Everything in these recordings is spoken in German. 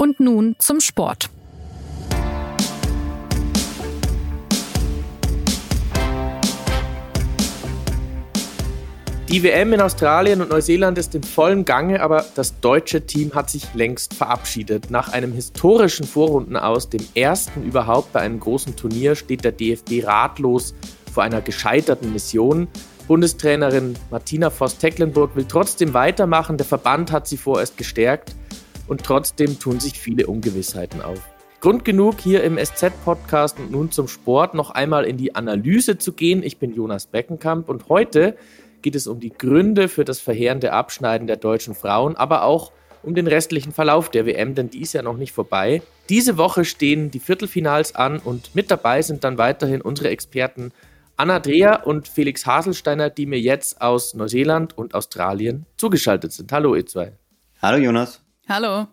Und nun zum Sport. Die WM in Australien und Neuseeland ist in vollem Gange, aber das deutsche Team hat sich längst verabschiedet. Nach einem historischen Vorrunden aus, dem ersten überhaupt bei einem großen Turnier, steht der DFB ratlos vor einer gescheiterten Mission. Bundestrainerin Martina Voss-Tecklenburg will trotzdem weitermachen. Der Verband hat sie vorerst gestärkt und trotzdem tun sich viele Ungewissheiten auf. Grund genug, hier im SZ-Podcast und nun zum Sport noch einmal in die Analyse zu gehen. Ich bin Jonas Beckenkamp und heute geht es um die Gründe für das verheerende Abschneiden der deutschen Frauen, aber auch um den restlichen Verlauf der WM, denn die ist ja noch nicht vorbei. Diese Woche stehen die Viertelfinals an und mit dabei sind dann weiterhin unsere Experten Anna Dreher und Felix Haselsteiner, die mir jetzt aus Neuseeland und Australien zugeschaltet sind. Hallo, ihr zwei. Hallo, Jonas. Hallo.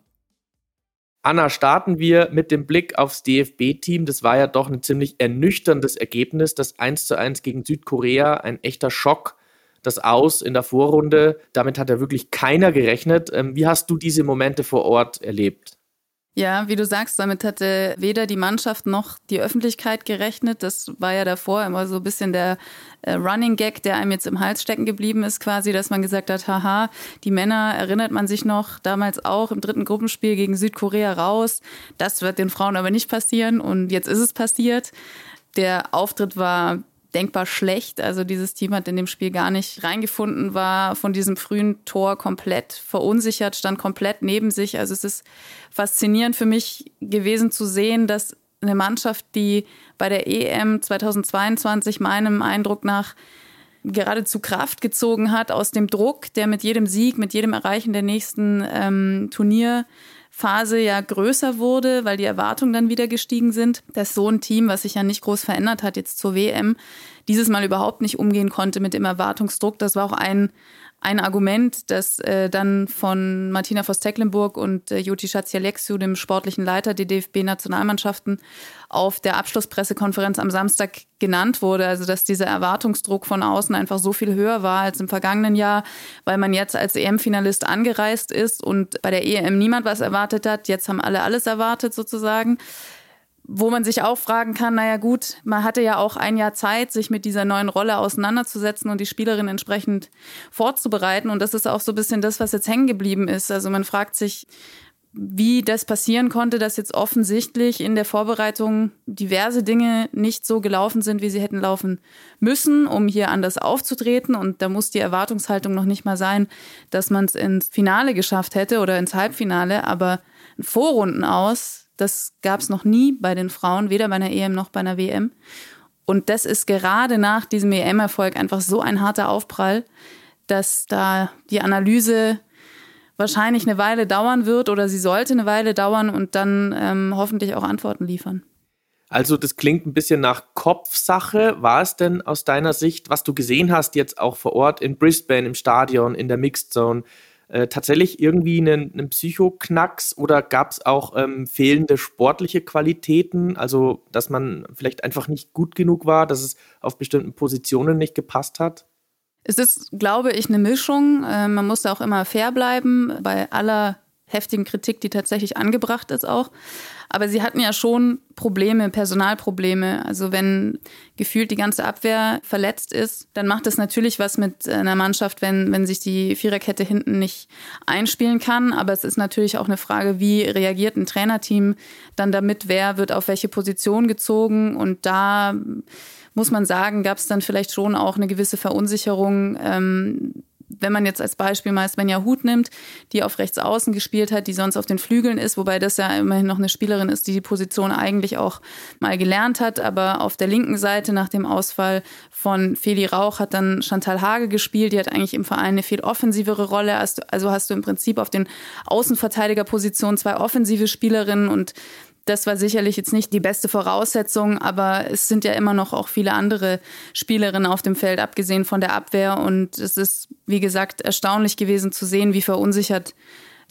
Anna, starten wir mit dem Blick aufs DFB-Team. Das war ja doch ein ziemlich ernüchterndes Ergebnis. Das 1 zu 1 gegen Südkorea, ein echter Schock. Das Aus in der Vorrunde, damit hat ja wirklich keiner gerechnet. Ähm, wie hast du diese Momente vor Ort erlebt? Ja, wie du sagst, damit hatte weder die Mannschaft noch die Öffentlichkeit gerechnet. Das war ja davor immer so ein bisschen der äh, Running Gag, der einem jetzt im Hals stecken geblieben ist, quasi, dass man gesagt hat, haha, die Männer erinnert man sich noch damals auch im dritten Gruppenspiel gegen Südkorea raus. Das wird den Frauen aber nicht passieren und jetzt ist es passiert. Der Auftritt war denkbar schlecht. Also dieses Team hat in dem Spiel gar nicht reingefunden, war von diesem frühen Tor komplett verunsichert, stand komplett neben sich. Also es ist faszinierend für mich gewesen zu sehen, dass eine Mannschaft, die bei der EM 2022 meinem Eindruck nach geradezu Kraft gezogen hat aus dem Druck, der mit jedem Sieg, mit jedem Erreichen der nächsten ähm, Turnier Phase ja größer wurde, weil die Erwartungen dann wieder gestiegen sind, dass so ein Team, was sich ja nicht groß verändert hat jetzt zur WM, dieses Mal überhaupt nicht umgehen konnte mit dem Erwartungsdruck. Das war auch ein, ein Argument, das äh, dann von Martina Voss-Tecklenburg und äh, Juti Schatzialexiou, dem sportlichen Leiter der DFB-Nationalmannschaften, auf der Abschlusspressekonferenz am Samstag genannt wurde. Also, dass dieser Erwartungsdruck von außen einfach so viel höher war als im vergangenen Jahr, weil man jetzt als EM-Finalist angereist ist und bei der EM niemand was erwartet hat. Jetzt haben alle alles erwartet sozusagen wo man sich auch fragen kann, naja gut, man hatte ja auch ein Jahr Zeit, sich mit dieser neuen Rolle auseinanderzusetzen und die Spielerin entsprechend vorzubereiten. Und das ist auch so ein bisschen das, was jetzt hängen geblieben ist. Also man fragt sich, wie das passieren konnte, dass jetzt offensichtlich in der Vorbereitung diverse Dinge nicht so gelaufen sind, wie sie hätten laufen müssen, um hier anders aufzutreten. Und da muss die Erwartungshaltung noch nicht mal sein, dass man es ins Finale geschafft hätte oder ins Halbfinale, aber Vorrunden aus das gab es noch nie bei den Frauen, weder bei einer EM noch bei einer WM. Und das ist gerade nach diesem EM-Erfolg einfach so ein harter Aufprall, dass da die Analyse wahrscheinlich eine Weile dauern wird oder sie sollte eine Weile dauern und dann ähm, hoffentlich auch Antworten liefern. Also das klingt ein bisschen nach Kopfsache. War es denn aus deiner Sicht, was du gesehen hast jetzt auch vor Ort in Brisbane im Stadion, in der Mixed Zone, äh, tatsächlich irgendwie einen, einen Psychoknacks oder gab es auch ähm, fehlende sportliche Qualitäten, also dass man vielleicht einfach nicht gut genug war, dass es auf bestimmten Positionen nicht gepasst hat? Es ist, glaube ich, eine Mischung. Äh, man muss da auch immer fair bleiben bei aller heftigen Kritik, die tatsächlich angebracht ist auch. Aber sie hatten ja schon Probleme, Personalprobleme. Also wenn gefühlt die ganze Abwehr verletzt ist, dann macht das natürlich was mit einer Mannschaft, wenn, wenn sich die Viererkette hinten nicht einspielen kann. Aber es ist natürlich auch eine Frage, wie reagiert ein Trainerteam dann damit, wer wird auf welche Position gezogen. Und da muss man sagen, gab es dann vielleicht schon auch eine gewisse Verunsicherung. Ähm, wenn man jetzt als Beispiel mal Svenja Huth nimmt, die auf rechts außen gespielt hat, die sonst auf den Flügeln ist, wobei das ja immerhin noch eine Spielerin ist, die die Position eigentlich auch mal gelernt hat, aber auf der linken Seite nach dem Ausfall von Feli Rauch hat dann Chantal Hage gespielt, die hat eigentlich im Verein eine viel offensivere Rolle, also hast du im Prinzip auf den Außenverteidigerpositionen zwei offensive Spielerinnen und das war sicherlich jetzt nicht die beste Voraussetzung, aber es sind ja immer noch auch viele andere Spielerinnen auf dem Feld, abgesehen von der Abwehr. Und es ist, wie gesagt, erstaunlich gewesen zu sehen, wie verunsichert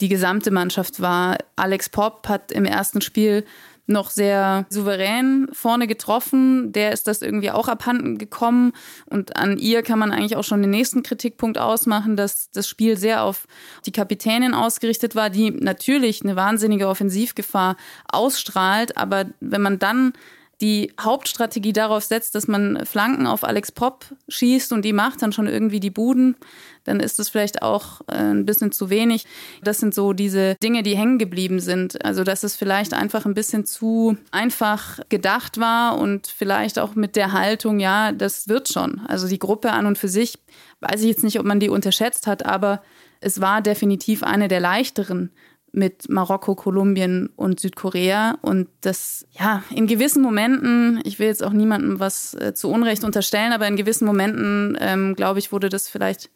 die gesamte Mannschaft war. Alex Popp hat im ersten Spiel noch sehr souverän vorne getroffen. Der ist das irgendwie auch abhanden gekommen. Und an ihr kann man eigentlich auch schon den nächsten Kritikpunkt ausmachen, dass das Spiel sehr auf die Kapitänin ausgerichtet war, die natürlich eine wahnsinnige Offensivgefahr ausstrahlt. Aber wenn man dann die Hauptstrategie darauf setzt, dass man Flanken auf Alex Pop schießt und die macht dann schon irgendwie die Buden, dann ist das vielleicht auch äh, ein bisschen zu wenig. Das sind so diese Dinge, die hängen geblieben sind. Also, dass es vielleicht einfach ein bisschen zu einfach gedacht war und vielleicht auch mit der Haltung, ja, das wird schon. Also die Gruppe an und für sich, weiß ich jetzt nicht, ob man die unterschätzt hat, aber es war definitiv eine der leichteren mit Marokko, Kolumbien und Südkorea. Und das, ja, in gewissen Momenten, ich will jetzt auch niemandem was äh, zu Unrecht unterstellen, aber in gewissen Momenten, ähm, glaube ich, wurde das vielleicht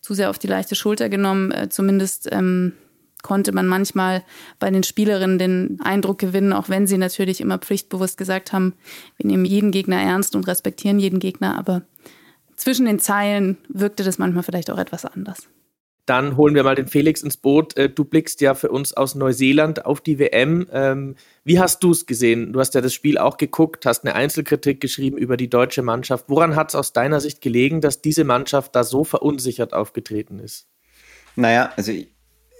zu sehr auf die leichte Schulter genommen. Äh, zumindest ähm, konnte man manchmal bei den Spielerinnen den Eindruck gewinnen, auch wenn sie natürlich immer pflichtbewusst gesagt haben, wir nehmen jeden Gegner ernst und respektieren jeden Gegner, aber zwischen den Zeilen wirkte das manchmal vielleicht auch etwas anders. Dann holen wir mal den Felix ins Boot. Äh, du blickst ja für uns aus Neuseeland auf die WM. Ähm, wie hast du es gesehen? Du hast ja das Spiel auch geguckt, hast eine Einzelkritik geschrieben über die deutsche Mannschaft. Woran hat es aus deiner Sicht gelegen, dass diese Mannschaft da so verunsichert aufgetreten ist? Naja, also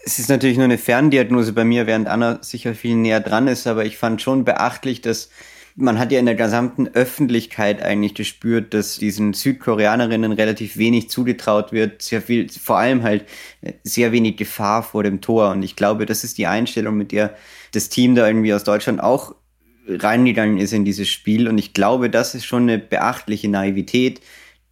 es ist natürlich nur eine Ferndiagnose bei mir, während Anna sicher viel näher dran ist, aber ich fand schon beachtlich, dass man hat ja in der gesamten Öffentlichkeit eigentlich gespürt, dass diesen Südkoreanerinnen relativ wenig zugetraut wird, sehr viel, vor allem halt äh, sehr wenig Gefahr vor dem Tor. Und ich glaube, das ist die Einstellung, mit der das Team da irgendwie aus Deutschland auch reingegangen ist in dieses Spiel. Und ich glaube, das ist schon eine beachtliche Naivität,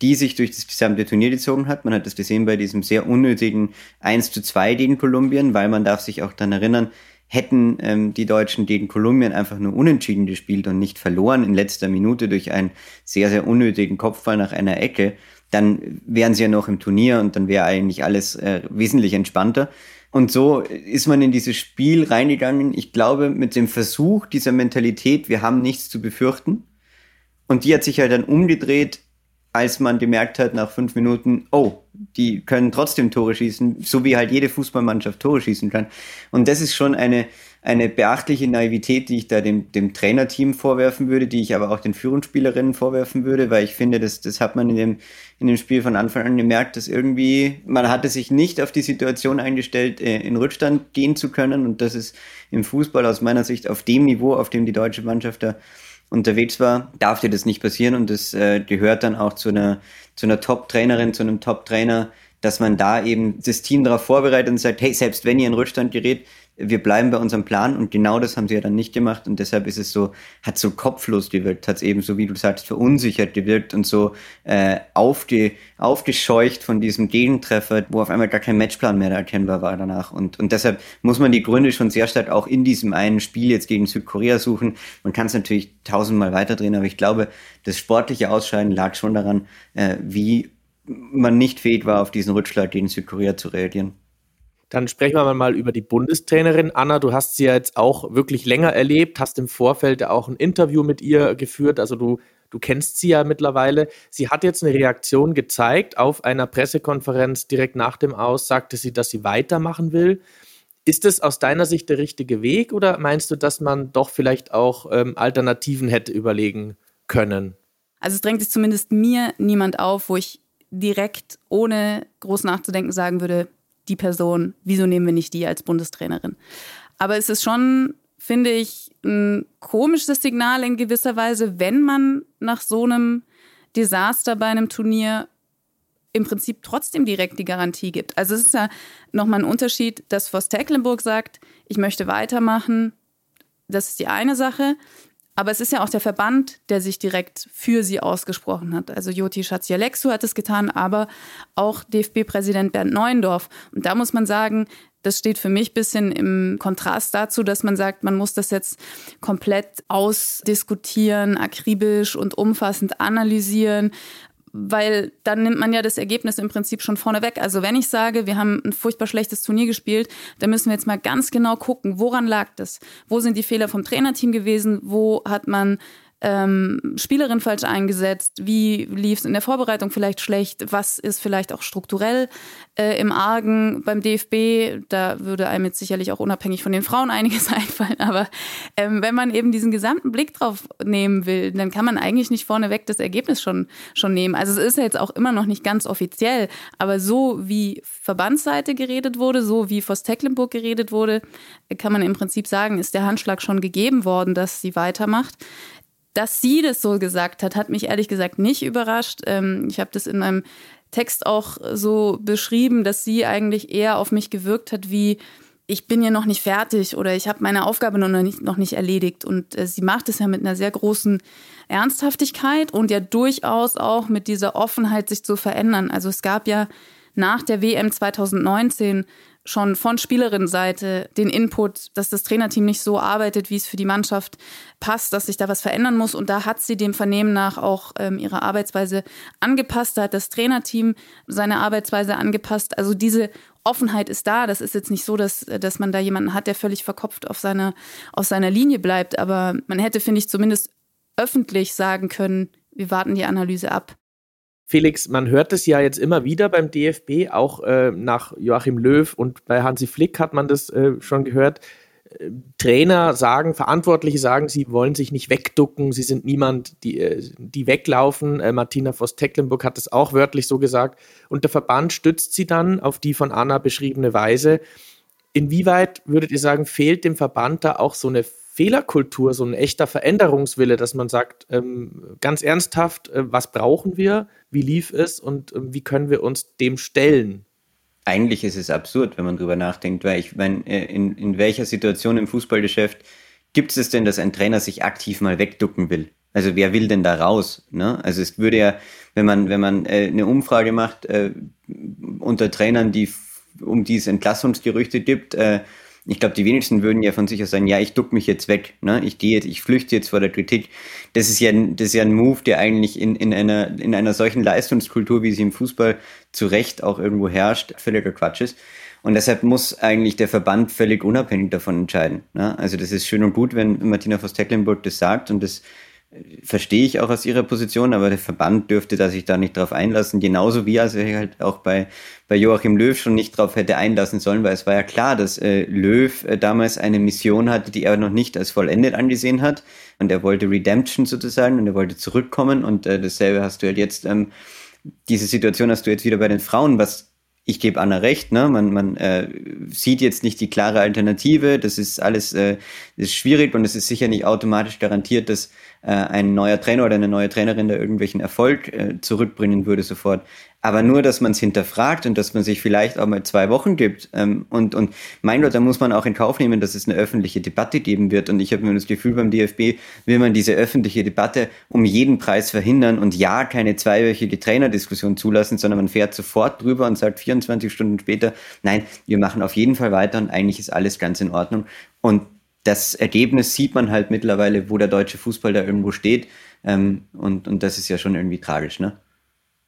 die sich durch das gesamte Turnier gezogen hat. Man hat das gesehen bei diesem sehr unnötigen 1 zu 2 gegen Kolumbien, weil man darf sich auch dann erinnern, hätten ähm, die Deutschen gegen Kolumbien einfach nur unentschieden gespielt und nicht verloren in letzter Minute durch einen sehr, sehr unnötigen Kopfball nach einer Ecke, dann wären sie ja noch im Turnier und dann wäre eigentlich alles äh, wesentlich entspannter. Und so ist man in dieses Spiel reingegangen, ich glaube, mit dem Versuch dieser Mentalität, wir haben nichts zu befürchten. Und die hat sich halt dann umgedreht als man gemerkt hat nach fünf Minuten, oh, die können trotzdem Tore schießen, so wie halt jede Fußballmannschaft Tore schießen kann. Und das ist schon eine, eine beachtliche Naivität, die ich da dem, dem Trainerteam vorwerfen würde, die ich aber auch den Führungsspielerinnen vorwerfen würde, weil ich finde, das, das hat man in dem, in dem Spiel von Anfang an gemerkt, dass irgendwie, man hatte sich nicht auf die Situation eingestellt, äh, in Rückstand gehen zu können. Und das ist im Fußball aus meiner Sicht auf dem Niveau, auf dem die deutsche Mannschaft da unterwegs war, darf dir das nicht passieren. Und das äh, gehört dann auch zu einer, zu einer Top-Trainerin, zu einem Top-Trainer, dass man da eben das Team darauf vorbereitet und sagt, hey, selbst wenn ihr in Rückstand gerät, wir bleiben bei unserem Plan und genau das haben sie ja dann nicht gemacht und deshalb ist es so, hat so kopflos gewirkt, hat es eben so, wie du sagst, verunsichert gewirkt und so äh, aufge, aufgescheucht von diesem Gegentreffer, wo auf einmal gar kein Matchplan mehr erkennbar war danach und, und deshalb muss man die Gründe schon sehr stark auch in diesem einen Spiel jetzt gegen Südkorea suchen. Man kann es natürlich tausendmal weiterdrehen, aber ich glaube, das sportliche Ausscheiden lag schon daran, äh, wie man nicht fähig war, auf diesen Rückschlag gegen Südkorea zu reagieren. Dann sprechen wir mal über die Bundestrainerin. Anna, du hast sie ja jetzt auch wirklich länger erlebt, hast im Vorfeld ja auch ein Interview mit ihr geführt. Also du, du kennst sie ja mittlerweile. Sie hat jetzt eine Reaktion gezeigt. Auf einer Pressekonferenz direkt nach dem Aus sagte sie, dass sie weitermachen will. Ist es aus deiner Sicht der richtige Weg oder meinst du, dass man doch vielleicht auch ähm, Alternativen hätte überlegen können? Also es drängt sich zumindest mir niemand auf, wo ich direkt ohne groß nachzudenken sagen würde, die Person, wieso nehmen wir nicht die als Bundestrainerin? Aber es ist schon, finde ich, ein komisches Signal in gewisser Weise, wenn man nach so einem Desaster bei einem Turnier im Prinzip trotzdem direkt die Garantie gibt. Also es ist ja nochmal ein Unterschied, dass Voss Tecklenburg sagt, ich möchte weitermachen. Das ist die eine Sache. Aber es ist ja auch der Verband, der sich direkt für sie ausgesprochen hat. Also Joti Schatzialexu hat es getan, aber auch DFB-Präsident Bernd Neuendorf. Und da muss man sagen, das steht für mich ein bisschen im Kontrast dazu, dass man sagt, man muss das jetzt komplett ausdiskutieren, akribisch und umfassend analysieren weil dann nimmt man ja das Ergebnis im Prinzip schon vorne weg. Also wenn ich sage, wir haben ein furchtbar schlechtes Turnier gespielt, dann müssen wir jetzt mal ganz genau gucken, woran lag das? Wo sind die Fehler vom Trainerteam gewesen? Wo hat man ähm, Spielerin falsch eingesetzt? Wie lief es in der Vorbereitung vielleicht schlecht? Was ist vielleicht auch strukturell äh, im Argen beim DFB? Da würde einem jetzt sicherlich auch unabhängig von den Frauen einiges einfallen. Aber ähm, wenn man eben diesen gesamten Blick drauf nehmen will, dann kann man eigentlich nicht vorneweg das Ergebnis schon, schon nehmen. Also es ist ja jetzt auch immer noch nicht ganz offiziell, aber so wie Verbandsseite geredet wurde, so wie Voss Tecklenburg geredet wurde, kann man im Prinzip sagen, ist der Handschlag schon gegeben worden, dass sie weitermacht. Dass sie das so gesagt hat, hat mich ehrlich gesagt nicht überrascht. Ähm, ich habe das in meinem Text auch so beschrieben, dass sie eigentlich eher auf mich gewirkt hat wie ich bin ja noch nicht fertig oder ich habe meine Aufgabe noch nicht, noch nicht erledigt. Und äh, sie macht es ja mit einer sehr großen Ernsthaftigkeit und ja durchaus auch mit dieser Offenheit, sich zu verändern. Also es gab ja nach der WM 2019 schon von Spielerinnenseite den Input, dass das Trainerteam nicht so arbeitet, wie es für die Mannschaft passt, dass sich da was verändern muss. Und da hat sie dem Vernehmen nach auch ähm, ihre Arbeitsweise angepasst. Da hat das Trainerteam seine Arbeitsweise angepasst. Also diese Offenheit ist da. Das ist jetzt nicht so, dass, dass man da jemanden hat, der völlig verkopft auf seiner, auf seiner Linie bleibt. Aber man hätte, finde ich, zumindest öffentlich sagen können, wir warten die Analyse ab. Felix, man hört es ja jetzt immer wieder beim DFB, auch äh, nach Joachim Löw und bei Hansi Flick hat man das äh, schon gehört. Äh, Trainer sagen, Verantwortliche sagen, sie wollen sich nicht wegducken, sie sind niemand, die, äh, die weglaufen. Äh, Martina Voss-Tecklenburg hat es auch wörtlich so gesagt. Und der Verband stützt sie dann auf die von Anna beschriebene Weise. Inwieweit würdet ihr sagen, fehlt dem Verband da auch so eine Fehlerkultur, so ein echter Veränderungswille, dass man sagt, ähm, ganz ernsthaft, äh, was brauchen wir, wie lief es und äh, wie können wir uns dem stellen? Eigentlich ist es absurd, wenn man drüber nachdenkt, weil ich meine, äh, in, in welcher Situation im Fußballgeschäft gibt es denn, dass ein Trainer sich aktiv mal wegducken will? Also wer will denn da raus? Ne? Also es würde ja, wenn man, wenn man äh, eine Umfrage macht äh, unter Trainern, die um die es Entlassungsgerüchte gibt, ich glaube, die wenigsten würden ja von sich aus sagen, ja, ich duck mich jetzt weg, ne? ich gehe jetzt, ich flüchte jetzt vor der Kritik. Das ist ja, das ist ja ein Move, der eigentlich in, in, einer, in einer solchen Leistungskultur, wie sie im Fußball zu Recht auch irgendwo herrscht, völliger Quatsch ist. Und deshalb muss eigentlich der Verband völlig unabhängig davon entscheiden. Ne? Also das ist schön und gut, wenn Martina Voss-Tecklenburg das sagt und das verstehe ich auch aus ihrer Position, aber der Verband dürfte da sich da nicht drauf einlassen, genauso wie also halt auch bei, bei Joachim Löw schon nicht drauf hätte einlassen sollen, weil es war ja klar, dass äh, Löw äh, damals eine Mission hatte, die er noch nicht als vollendet angesehen hat. Und er wollte Redemption sozusagen und er wollte zurückkommen. Und äh, dasselbe hast du halt jetzt, ähm, diese Situation hast du jetzt wieder bei den Frauen, was ich gebe Anna recht, ne? man, man äh, sieht jetzt nicht die klare Alternative, das ist alles äh, ist schwierig und es ist sicher nicht automatisch garantiert, dass ein neuer Trainer oder eine neue Trainerin da irgendwelchen Erfolg äh, zurückbringen würde sofort. Aber nur, dass man es hinterfragt und dass man sich vielleicht auch mal zwei Wochen gibt. Ähm, und, und mein Gott, da muss man auch in Kauf nehmen, dass es eine öffentliche Debatte geben wird. Und ich habe mir das Gefühl, beim DFB will man diese öffentliche Debatte um jeden Preis verhindern und ja, keine zweiwöchige Trainerdiskussion zulassen, sondern man fährt sofort drüber und sagt 24 Stunden später, nein, wir machen auf jeden Fall weiter und eigentlich ist alles ganz in Ordnung. Und das Ergebnis sieht man halt mittlerweile, wo der deutsche Fußball da irgendwo steht. Ähm, und, und das ist ja schon irgendwie tragisch, ne?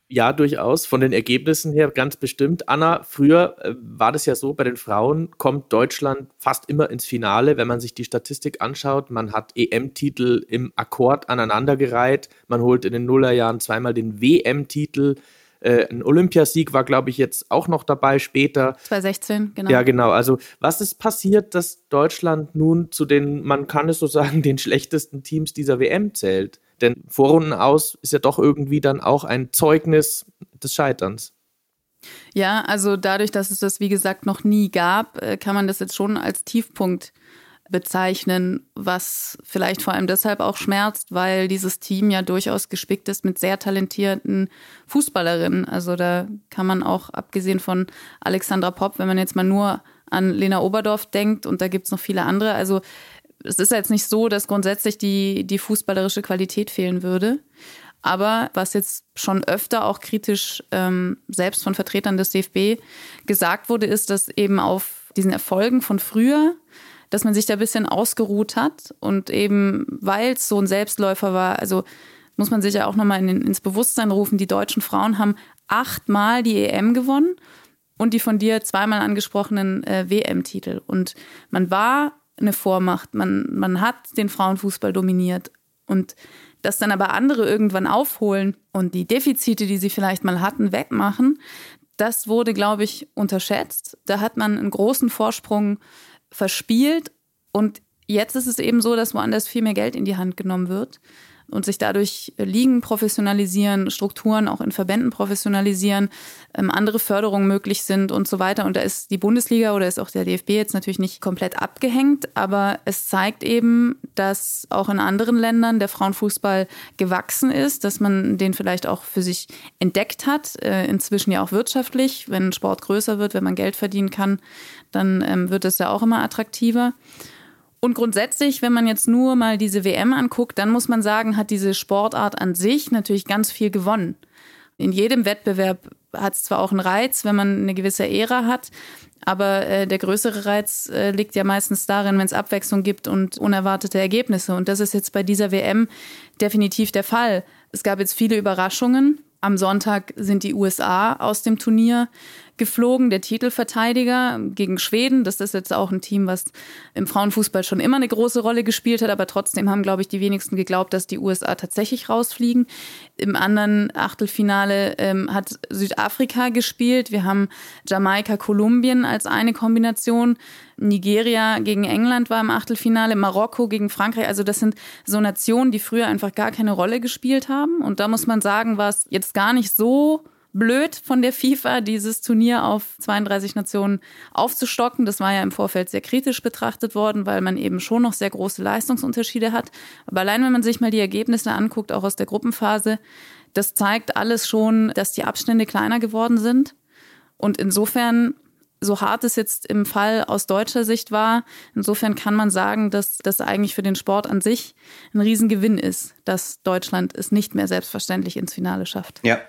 Ja, durchaus. Von den Ergebnissen her ganz bestimmt. Anna, früher äh, war das ja so, bei den Frauen kommt Deutschland fast immer ins Finale, wenn man sich die Statistik anschaut. Man hat EM-Titel im Akkord aneinandergereiht. Man holt in den Nullerjahren zweimal den WM-Titel. Äh, ein Olympiasieg war, glaube ich, jetzt auch noch dabei später. 2016, genau. Ja, genau. Also, was ist passiert, dass Deutschland nun zu den, man kann es so sagen, den schlechtesten Teams dieser WM zählt? Denn Vorrunden aus ist ja doch irgendwie dann auch ein Zeugnis des Scheiterns. Ja, also dadurch, dass es das, wie gesagt, noch nie gab, äh, kann man das jetzt schon als Tiefpunkt bezeichnen, was vielleicht vor allem deshalb auch schmerzt, weil dieses Team ja durchaus gespickt ist mit sehr talentierten Fußballerinnen. Also da kann man auch, abgesehen von Alexandra Popp, wenn man jetzt mal nur an Lena Oberdorf denkt und da gibt es noch viele andere, also es ist jetzt nicht so, dass grundsätzlich die, die fußballerische Qualität fehlen würde. Aber was jetzt schon öfter auch kritisch ähm, selbst von Vertretern des DFB gesagt wurde, ist, dass eben auf diesen Erfolgen von früher dass man sich da ein bisschen ausgeruht hat und eben, weil es so ein Selbstläufer war, also muss man sich ja auch nochmal in, ins Bewusstsein rufen, die deutschen Frauen haben achtmal die EM gewonnen und die von dir zweimal angesprochenen äh, WM-Titel. Und man war eine Vormacht, man, man hat den Frauenfußball dominiert. Und dass dann aber andere irgendwann aufholen und die Defizite, die sie vielleicht mal hatten, wegmachen, das wurde, glaube ich, unterschätzt. Da hat man einen großen Vorsprung verspielt. Und jetzt ist es eben so, dass woanders viel mehr Geld in die Hand genommen wird und sich dadurch Ligen professionalisieren, Strukturen auch in Verbänden professionalisieren, ähm, andere Förderungen möglich sind und so weiter. Und da ist die Bundesliga oder ist auch der DFB jetzt natürlich nicht komplett abgehängt, aber es zeigt eben, dass auch in anderen Ländern der Frauenfußball gewachsen ist, dass man den vielleicht auch für sich entdeckt hat, äh, inzwischen ja auch wirtschaftlich. Wenn Sport größer wird, wenn man Geld verdienen kann, dann ähm, wird es ja auch immer attraktiver. Und grundsätzlich, wenn man jetzt nur mal diese WM anguckt, dann muss man sagen, hat diese Sportart an sich natürlich ganz viel gewonnen. In jedem Wettbewerb hat es zwar auch einen Reiz, wenn man eine gewisse Ära hat, aber äh, der größere Reiz äh, liegt ja meistens darin, wenn es Abwechslung gibt und unerwartete Ergebnisse. Und das ist jetzt bei dieser WM definitiv der Fall. Es gab jetzt viele Überraschungen. Am Sonntag sind die USA aus dem Turnier geflogen, der Titelverteidiger gegen Schweden. Das ist jetzt auch ein Team, was im Frauenfußball schon immer eine große Rolle gespielt hat, aber trotzdem haben, glaube ich, die wenigsten geglaubt, dass die USA tatsächlich rausfliegen. Im anderen Achtelfinale ähm, hat Südafrika gespielt. Wir haben Jamaika, Kolumbien als eine Kombination. Nigeria gegen England war im Achtelfinale, Marokko gegen Frankreich. Also das sind so Nationen, die früher einfach gar keine Rolle gespielt haben. Und da muss man sagen, war es jetzt gar nicht so blöd von der FIFA, dieses Turnier auf 32 Nationen aufzustocken. Das war ja im Vorfeld sehr kritisch betrachtet worden, weil man eben schon noch sehr große Leistungsunterschiede hat. Aber allein wenn man sich mal die Ergebnisse anguckt, auch aus der Gruppenphase, das zeigt alles schon, dass die Abstände kleiner geworden sind. Und insofern so hart es jetzt im Fall aus deutscher Sicht war, insofern kann man sagen, dass das eigentlich für den Sport an sich ein Riesengewinn ist, dass Deutschland es nicht mehr selbstverständlich ins Finale schafft. Ja,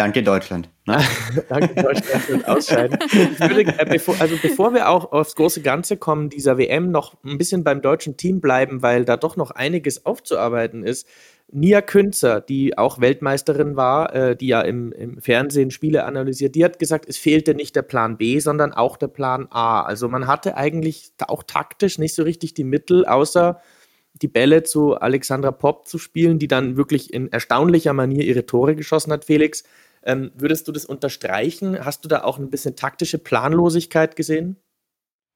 Danke Deutschland. Ne? Danke Deutschland für das Ausscheiden. Würde, äh, bevor, also bevor wir auch aufs große Ganze kommen, dieser WM noch ein bisschen beim deutschen Team bleiben, weil da doch noch einiges aufzuarbeiten ist. Nia Künzer, die auch Weltmeisterin war, äh, die ja im, im, Fernsehen Spiele analysiert, die hat gesagt, es fehlte nicht der Plan B, sondern auch der Plan A. Also man hatte eigentlich auch taktisch nicht so richtig die Mittel, außer die Bälle zu Alexandra Popp zu spielen, die dann wirklich in erstaunlicher Manier ihre Tore geschossen hat, Felix. Ähm, würdest du das unterstreichen? Hast du da auch ein bisschen taktische Planlosigkeit gesehen?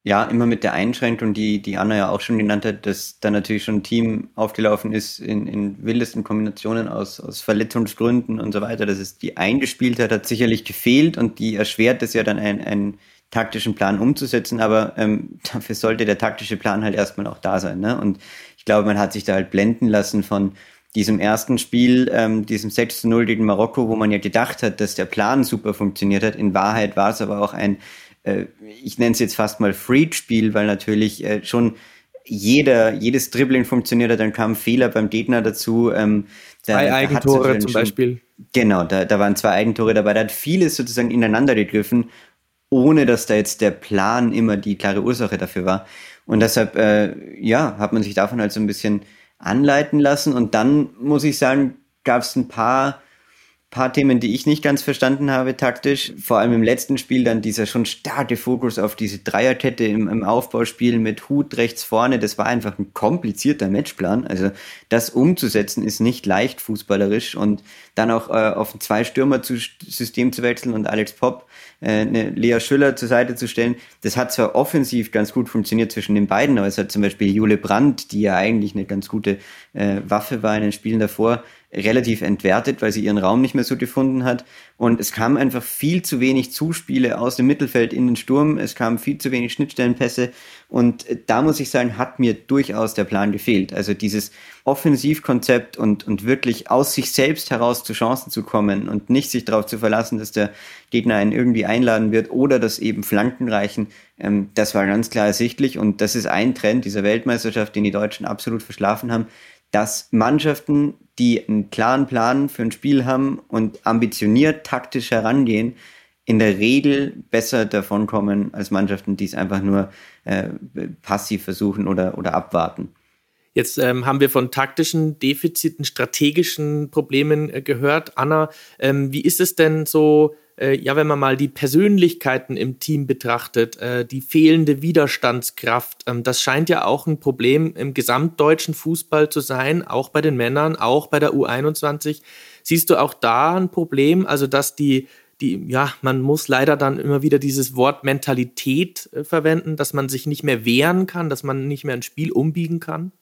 Ja, immer mit der Einschränkung, die, die Anna ja auch schon genannt hat, dass da natürlich schon ein Team aufgelaufen ist in, in wildesten Kombinationen aus, aus Verletzungsgründen und so weiter. Dass es die eingespielt hat, hat sicherlich gefehlt und die erschwert es ja dann, einen, einen taktischen Plan umzusetzen. Aber ähm, dafür sollte der taktische Plan halt erstmal auch da sein. Ne? Und ich glaube, man hat sich da halt blenden lassen von diesem ersten Spiel, ähm, diesem 6 zu 0 gegen Marokko, wo man ja gedacht hat, dass der Plan super funktioniert hat. In Wahrheit war es aber auch ein, äh, ich nenne es jetzt fast mal Freak-Spiel, weil natürlich äh, schon jeder, jedes Dribbling funktioniert hat, dann kamen Fehler beim Gegner dazu. Ähm, da, zwei Eigentore zum schon, Beispiel. Genau, da, da waren zwei Eigentore dabei. Da hat vieles sozusagen ineinander gegriffen, ohne dass da jetzt der Plan immer die klare Ursache dafür war. Und deshalb, äh, ja, hat man sich davon halt so ein bisschen anleiten lassen. Und dann muss ich sagen, gab es ein paar, paar Themen, die ich nicht ganz verstanden habe taktisch. Vor allem im letzten Spiel dann dieser schon starke Fokus auf diese Dreierkette im, im Aufbauspiel mit Hut rechts vorne. Das war einfach ein komplizierter Matchplan. Also das umzusetzen ist nicht leicht fußballerisch und dann auch äh, auf ein Zwei-Stürmer-System zu wechseln und Alex Popp äh, eine Lea Schüller zur Seite zu stellen. Das hat zwar offensiv ganz gut funktioniert zwischen den beiden, aber es hat zum Beispiel Jule Brandt, die ja eigentlich eine ganz gute äh, Waffe war in den Spielen davor, relativ entwertet, weil sie ihren Raum nicht mehr so gefunden hat. Und es kam einfach viel zu wenig Zuspiele aus dem Mittelfeld in den Sturm. Es kamen viel zu wenig Schnittstellenpässe. Und da muss ich sagen, hat mir durchaus der Plan gefehlt. Also dieses Offensivkonzept und, und wirklich aus sich selbst heraus zu Chancen zu kommen und nicht sich darauf zu verlassen, dass der Gegner einen irgendwie einladen wird oder dass eben Flanken reichen, ähm, das war ganz klar ersichtlich. Und das ist ein Trend dieser Weltmeisterschaft, den die Deutschen absolut verschlafen haben dass Mannschaften, die einen klaren Plan für ein Spiel haben und ambitioniert taktisch herangehen, in der Regel besser davonkommen als Mannschaften, die es einfach nur äh, passiv versuchen oder, oder abwarten. Jetzt ähm, haben wir von taktischen Defiziten, strategischen Problemen äh, gehört. Anna, ähm, wie ist es denn so äh, ja, wenn man mal die Persönlichkeiten im Team betrachtet, äh, die fehlende Widerstandskraft, ähm, das scheint ja auch ein Problem im gesamtdeutschen Fußball zu sein, auch bei den Männern, auch bei der U21. Siehst du auch da ein Problem, also dass die die, ja, man muss leider dann immer wieder dieses Wort Mentalität äh, verwenden, dass man sich nicht mehr wehren kann, dass man nicht mehr ein Spiel umbiegen kann?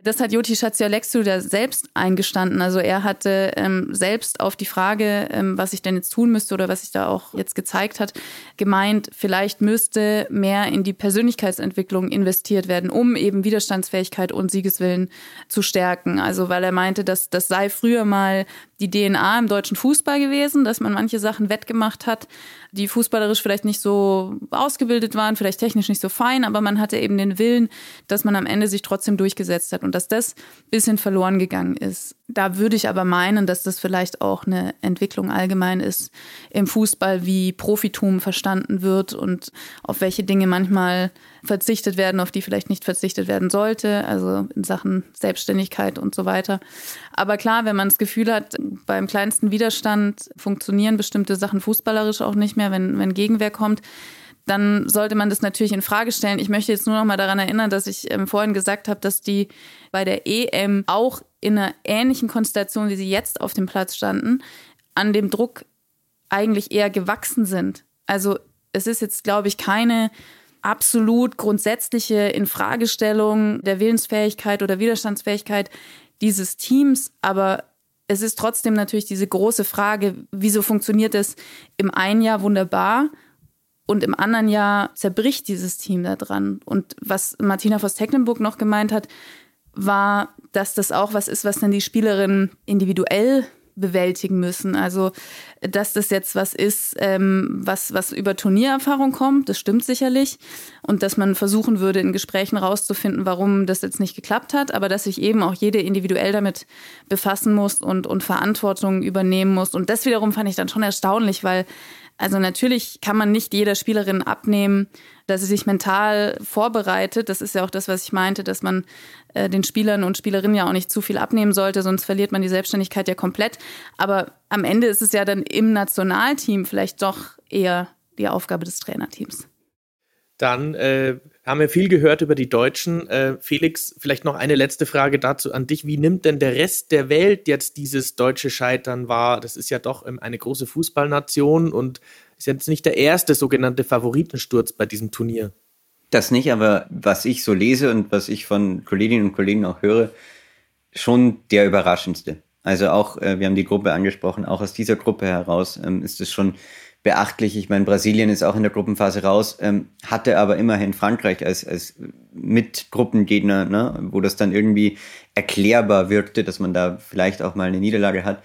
Das hat Joti Schatziolexu da selbst eingestanden. Also er hatte ähm, selbst auf die Frage, ähm, was ich denn jetzt tun müsste oder was sich da auch jetzt gezeigt hat, gemeint, vielleicht müsste mehr in die Persönlichkeitsentwicklung investiert werden, um eben Widerstandsfähigkeit und Siegeswillen zu stärken. Also weil er meinte, dass das sei früher mal die DNA im deutschen Fußball gewesen, dass man manche Sachen wettgemacht hat, die fußballerisch vielleicht nicht so ausgebildet waren, vielleicht technisch nicht so fein, aber man hatte eben den Willen, dass man am Ende sich trotzdem durchgesetzt hat und dass das ein bisschen verloren gegangen ist. Da würde ich aber meinen, dass das vielleicht auch eine Entwicklung allgemein ist im Fußball, wie Profitum verstanden wird und auf welche Dinge manchmal verzichtet werden, auf die vielleicht nicht verzichtet werden sollte, also in Sachen Selbstständigkeit und so weiter. Aber klar, wenn man das Gefühl hat, beim kleinsten Widerstand funktionieren bestimmte Sachen fußballerisch auch nicht mehr, wenn, wenn Gegenwehr kommt, dann sollte man das natürlich in Frage stellen. Ich möchte jetzt nur noch mal daran erinnern, dass ich ähm, vorhin gesagt habe, dass die bei der EM auch in einer ähnlichen Konstellation, wie sie jetzt auf dem Platz standen, an dem Druck eigentlich eher gewachsen sind. Also es ist jetzt, glaube ich, keine absolut grundsätzliche Infragestellung der Willensfähigkeit oder Widerstandsfähigkeit dieses Teams, aber es ist trotzdem natürlich diese große Frage, wieso funktioniert es im einen Jahr wunderbar und im anderen Jahr zerbricht dieses Team da dran. Und was Martina Voss-Tecklenburg noch gemeint hat, war, dass das auch was ist, was dann die Spielerinnen individuell bewältigen müssen. Also, dass das jetzt was ist, ähm, was, was über Turniererfahrung kommt, das stimmt sicherlich. Und dass man versuchen würde, in Gesprächen rauszufinden, warum das jetzt nicht geklappt hat, aber dass sich eben auch jede individuell damit befassen muss und, und Verantwortung übernehmen muss. Und das wiederum fand ich dann schon erstaunlich, weil also natürlich kann man nicht jeder Spielerin abnehmen, dass sie sich mental vorbereitet. Das ist ja auch das, was ich meinte, dass man äh, den Spielern und Spielerinnen ja auch nicht zu viel abnehmen sollte, sonst verliert man die Selbstständigkeit ja komplett. Aber am Ende ist es ja dann im Nationalteam vielleicht doch eher die Aufgabe des Trainerteams. Dann äh, haben wir viel gehört über die Deutschen. Äh, Felix, vielleicht noch eine letzte Frage dazu an dich. Wie nimmt denn der Rest der Welt jetzt dieses deutsche Scheitern wahr? Das ist ja doch ähm, eine große Fußballnation und ist jetzt nicht der erste sogenannte Favoritensturz bei diesem Turnier. Das nicht, aber was ich so lese und was ich von Kolleginnen und Kollegen auch höre, schon der überraschendste. Also auch, äh, wir haben die Gruppe angesprochen, auch aus dieser Gruppe heraus ähm, ist es schon beachtlich. Ich meine, Brasilien ist auch in der Gruppenphase raus, ähm, hatte aber immerhin Frankreich als, als Mitgruppengegner, ne, wo das dann irgendwie erklärbar wirkte, dass man da vielleicht auch mal eine Niederlage hat.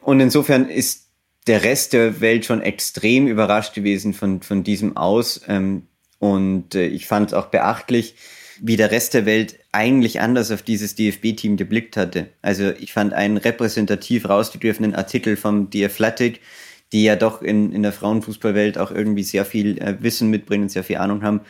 Und insofern ist der Rest der Welt schon extrem überrascht gewesen von, von diesem Aus. Ähm, und äh, ich fand es auch beachtlich, wie der Rest der Welt eigentlich anders auf dieses DFB-Team geblickt hatte. Also ich fand einen repräsentativ rausgegriffenen Artikel vom The Athletic, die ja doch in, in der Frauenfußballwelt auch irgendwie sehr viel äh, Wissen mitbringen, sehr viel Ahnung haben,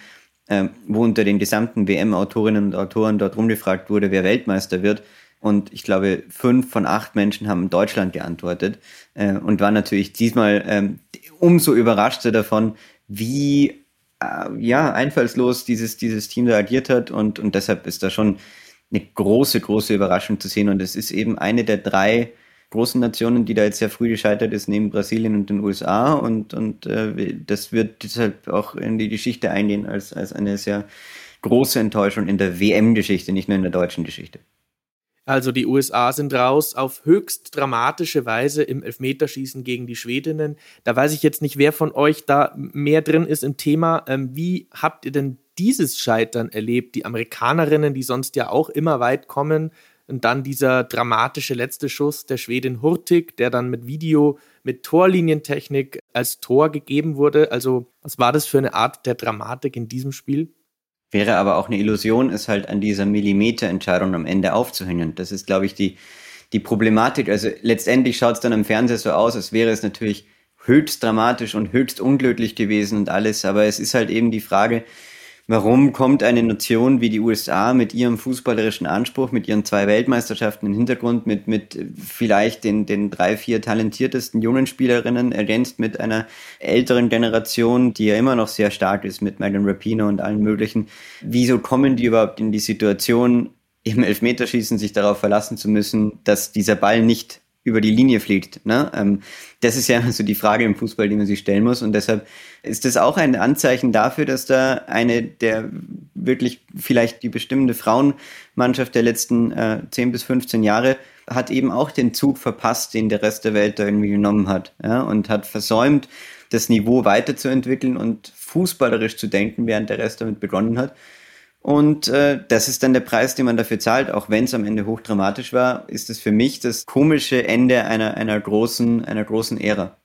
äh, wo unter den gesamten WM-Autorinnen und Autoren dort rumgefragt wurde, wer Weltmeister wird. Und ich glaube, fünf von acht Menschen haben Deutschland geantwortet äh, und waren natürlich diesmal ähm, umso überraschter davon, wie äh, ja, einfallslos dieses, dieses Team da agiert hat. Und, und deshalb ist da schon eine große, große Überraschung zu sehen. Und es ist eben eine der drei großen Nationen, die da jetzt sehr früh gescheitert ist, neben Brasilien und den USA. Und, und äh, das wird deshalb auch in die Geschichte eingehen als, als eine sehr große Enttäuschung in der WM-Geschichte, nicht nur in der deutschen Geschichte. Also die USA sind raus auf höchst dramatische Weise im Elfmeterschießen gegen die Schwedinnen. Da weiß ich jetzt nicht, wer von euch da mehr drin ist im Thema. Ähm, wie habt ihr denn dieses Scheitern erlebt? Die Amerikanerinnen, die sonst ja auch immer weit kommen, und dann dieser dramatische letzte Schuss der Schwedin Hurtig, der dann mit Video, mit Torlinientechnik als Tor gegeben wurde. Also, was war das für eine Art der Dramatik in diesem Spiel? Wäre aber auch eine Illusion, es halt an dieser Millimeterentscheidung am Ende aufzuhängen. Das ist, glaube ich, die, die Problematik. Also letztendlich schaut es dann am Fernseher so aus, als wäre es natürlich höchst dramatisch und höchst unglücklich gewesen und alles. Aber es ist halt eben die Frage, Warum kommt eine Nation wie die USA mit ihrem fußballerischen Anspruch, mit ihren zwei Weltmeisterschaften im Hintergrund, mit, mit vielleicht den, den drei, vier talentiertesten jungen Spielerinnen, ergänzt mit einer älteren Generation, die ja immer noch sehr stark ist, mit Megan Rapino und allen möglichen. Wieso kommen die überhaupt in die Situation, im Elfmeterschießen sich darauf verlassen zu müssen, dass dieser Ball nicht über die Linie fliegt. Ne? Ähm, das ist ja so die Frage im Fußball, die man sich stellen muss. Und deshalb ist das auch ein Anzeichen dafür, dass da eine der wirklich vielleicht die bestimmende Frauenmannschaft der letzten äh, 10 bis 15 Jahre hat eben auch den Zug verpasst, den der Rest der Welt da irgendwie genommen hat. Ja? Und hat versäumt, das Niveau weiterzuentwickeln und fußballerisch zu denken, während der Rest damit begonnen hat. Und äh, das ist dann der Preis, den man dafür zahlt, auch wenn es am Ende hochdramatisch war, ist es für mich das komische Ende einer, einer, großen, einer großen Ära.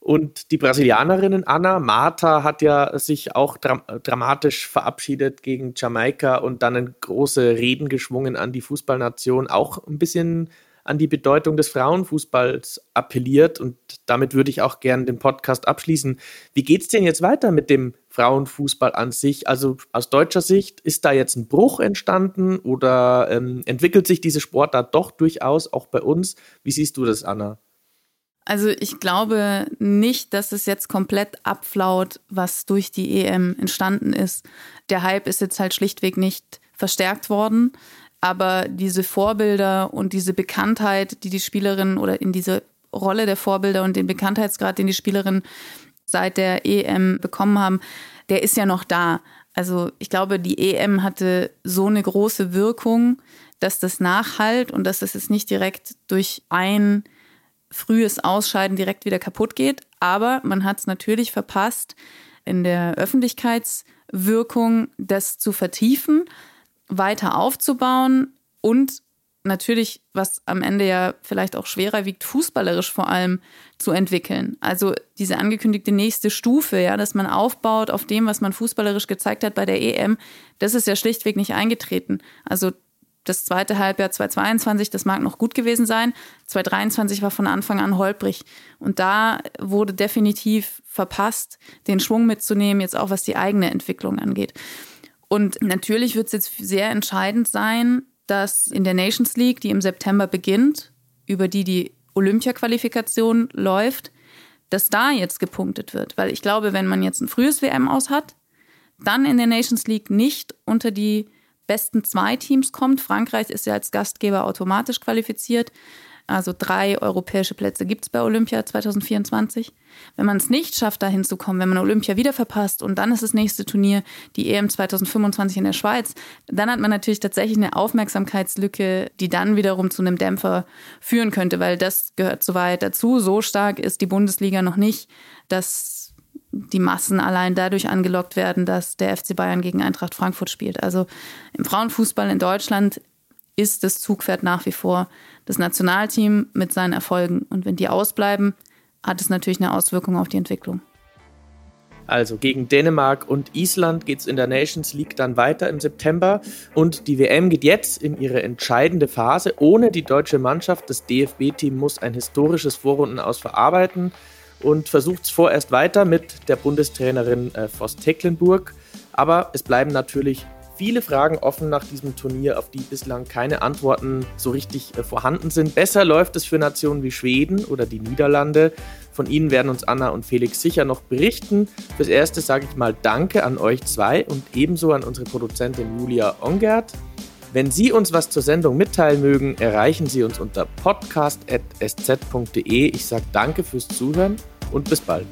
Und die Brasilianerinnen Anna Marta hat ja sich auch dram dramatisch verabschiedet gegen Jamaika und dann große Reden geschwungen an die Fußballnation, auch ein bisschen an die Bedeutung des Frauenfußballs appelliert und damit würde ich auch gerne den Podcast abschließen. Wie geht es denn jetzt weiter mit dem Frauenfußball an sich? Also aus deutscher Sicht, ist da jetzt ein Bruch entstanden oder ähm, entwickelt sich diese Sportart doch durchaus auch bei uns? Wie siehst du das, Anna? Also ich glaube nicht, dass es jetzt komplett abflaut, was durch die EM entstanden ist. Der Hype ist jetzt halt schlichtweg nicht verstärkt worden. Aber diese Vorbilder und diese Bekanntheit, die die Spielerinnen oder in diese Rolle der Vorbilder und den Bekanntheitsgrad, den die Spielerinnen seit der EM bekommen haben, der ist ja noch da. Also ich glaube, die EM hatte so eine große Wirkung, dass das nachhalt und dass das jetzt nicht direkt durch ein frühes Ausscheiden direkt wieder kaputt geht. Aber man hat es natürlich verpasst, in der Öffentlichkeitswirkung das zu vertiefen weiter aufzubauen und natürlich, was am Ende ja vielleicht auch schwerer wiegt, fußballerisch vor allem zu entwickeln. Also diese angekündigte nächste Stufe, ja, dass man aufbaut auf dem, was man fußballerisch gezeigt hat bei der EM, das ist ja schlichtweg nicht eingetreten. Also das zweite Halbjahr 2022, das mag noch gut gewesen sein. 2023 war von Anfang an holprig. Und da wurde definitiv verpasst, den Schwung mitzunehmen, jetzt auch was die eigene Entwicklung angeht. Und natürlich wird es jetzt sehr entscheidend sein, dass in der Nations League, die im September beginnt, über die die Olympia-Qualifikation läuft, dass da jetzt gepunktet wird. Weil ich glaube, wenn man jetzt ein frühes WM aus hat, dann in der Nations League nicht unter die besten zwei Teams kommt. Frankreich ist ja als Gastgeber automatisch qualifiziert. Also drei europäische Plätze gibt es bei Olympia 2024. Wenn man es nicht schafft, da hinzukommen, wenn man Olympia wieder verpasst und dann ist das nächste Turnier die EM 2025 in der Schweiz, dann hat man natürlich tatsächlich eine Aufmerksamkeitslücke, die dann wiederum zu einem Dämpfer führen könnte, weil das gehört so weit dazu. So stark ist die Bundesliga noch nicht, dass die Massen allein dadurch angelockt werden, dass der FC Bayern gegen Eintracht Frankfurt spielt. Also im Frauenfußball in Deutschland ist das Zugpferd nach wie vor das Nationalteam mit seinen Erfolgen. Und wenn die ausbleiben, hat es natürlich eine Auswirkung auf die Entwicklung. Also gegen Dänemark und Island geht es in der Nations League dann weiter im September und die WM geht jetzt in ihre entscheidende Phase. Ohne die deutsche Mannschaft, das DFB-Team muss ein historisches Vorrundenaus verarbeiten und versucht es vorerst weiter mit der Bundestrainerin äh, Voss Tecklenburg. Aber es bleiben natürlich viele Fragen offen nach diesem Turnier, auf die bislang keine Antworten so richtig äh, vorhanden sind. Besser läuft es für Nationen wie Schweden oder die Niederlande. Von ihnen werden uns Anna und Felix sicher noch berichten. Fürs Erste sage ich mal Danke an euch zwei und ebenso an unsere Produzentin Julia Ongert. Wenn Sie uns was zur Sendung mitteilen mögen, erreichen Sie uns unter podcast.sz.de. Ich sage danke fürs Zuhören und bis bald.